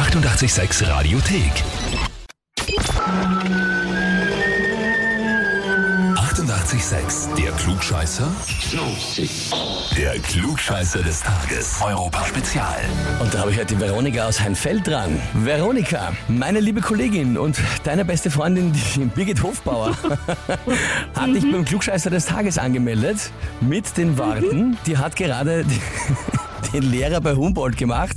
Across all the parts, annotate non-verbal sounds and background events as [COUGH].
886 Radiothek. 88,6. Der Klugscheißer? Der Klugscheißer des Tages. Europa Spezial. Und da habe ich heute die Veronika aus Heinfeld dran. Veronika, meine liebe Kollegin und deine beste Freundin, die Birgit Hofbauer, [LAUGHS] hat dich beim Klugscheißer des Tages angemeldet mit den Worten, die hat gerade die, den Lehrer bei Humboldt gemacht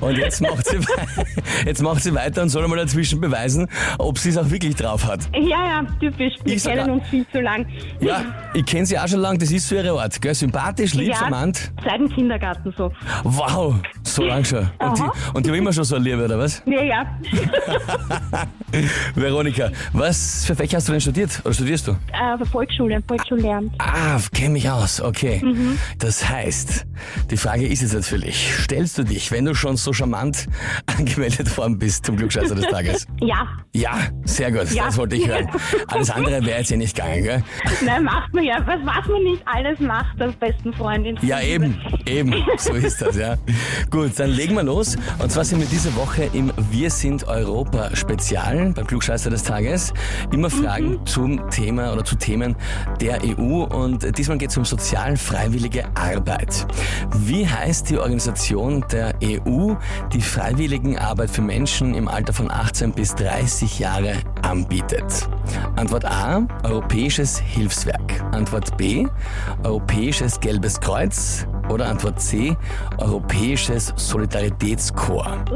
und jetzt macht, sie, [LAUGHS] jetzt macht sie weiter und soll einmal dazwischen beweisen, ob sie es auch wirklich drauf hat. Ja, ja, typisch. Wir Ich kennen uns viel zu lang. Ja, ich kenne sie auch schon lange, das ist so ihre Art. Gell? Sympathisch, lieb, Ja, charmant. seit dem Kindergarten so. Wow, so lang schon. Und die, und die haben immer schon so Liebe, oder was? Ja, ja. [LAUGHS] Veronika, was für Fächer hast du denn studiert? Oder studierst du? äh, Volksschule, Volksschullernt. Ah, kenne mich aus, okay. Das heißt, die Frage ist jetzt natürlich, stellst du dich, wenn du schon so charmant [LAUGHS] angemeldet worden bist zum Glückscheißer des Tages? [LAUGHS] Ja, Ja, sehr gut, Ja. das wollte ich hören. Alles andere wäre jetzt ja nicht gegangen, gell? nein, macht man ja. Was, was man nicht alles macht als besten Freundin. Ja, eben, eben, so ist das, ja. Gut, dann legen wir los. Und zwar sind wir diese Woche im Wir sind Europa Spezial beim Klugscheißer des Tages. Immer Fragen zum Thema oder zu Themen der EU und diesmal geht es um sozial-freiwillige Arbeit. Wie heißt die Organisation der EU, die Freiwilligenarbeit für Menschen im Alter von 18 bis 30 Jahre anbietet? Antwort A, Europäisches Hilfswerk. Antwort B, Europäisches Gelbes Kreuz. Oder Antwort C, Europäisches Solidaritätskorps.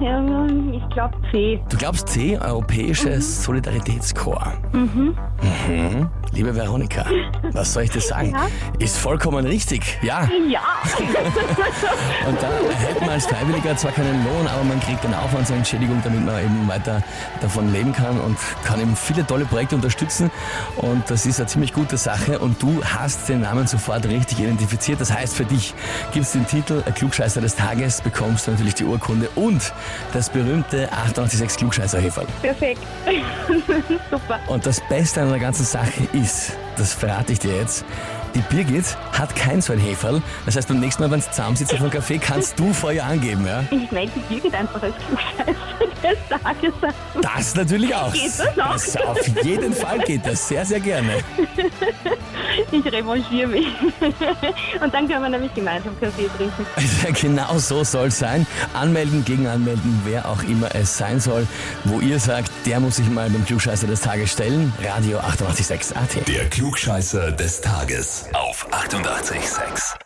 Ja, ich glaube C. Du glaubst C, Europäisches Solidaritätskorps. Mhm. Liebe Veronika, was soll ich dir sagen? Ja. Ist vollkommen richtig, ja. Ja. [LAUGHS] Und da erhält man als Freiwilliger zwar keinen Lohn, aber man kriegt eine Aufwandsentschädigung, damit man eben weiter davon leben kann und kann eben viele tolle Projekte unterstützen. Und das ist eine ziemlich gute Sache. Und du hast den Namen sofort richtig identifiziert. Das heißt, für dich gibt's den Titel Klugscheißer des Tages, bekommst du natürlich die Urkunde und das berühmte 886 klugscheißer -Häferl. Perfekt. [LAUGHS] Super. Und das Beste an der ganzen Sache ist, das verrate ich dir jetzt, die Birgit hat kein so ein Heferl. Das heißt, beim nächsten Mal, wenn du zusammensitzen vom Café, kannst du Feuer angeben, ja? Ich melde die Birgit einfach als Klugscheißer des Tages. Das natürlich auch. Geht das auch? Das auf jeden Fall geht das. Sehr, sehr gerne. [LAUGHS] Ich revanchiere mich. [LAUGHS] Und dann können wir nämlich gemeinsam Kaffee trinken. [LAUGHS] genau so soll es sein. Anmelden, gegen anmelden, wer auch immer es sein soll. Wo ihr sagt, der muss sich mal beim Klugscheißer des Tages stellen. Radio 886 AT. Der Klugscheißer des Tages. Auf 88,6.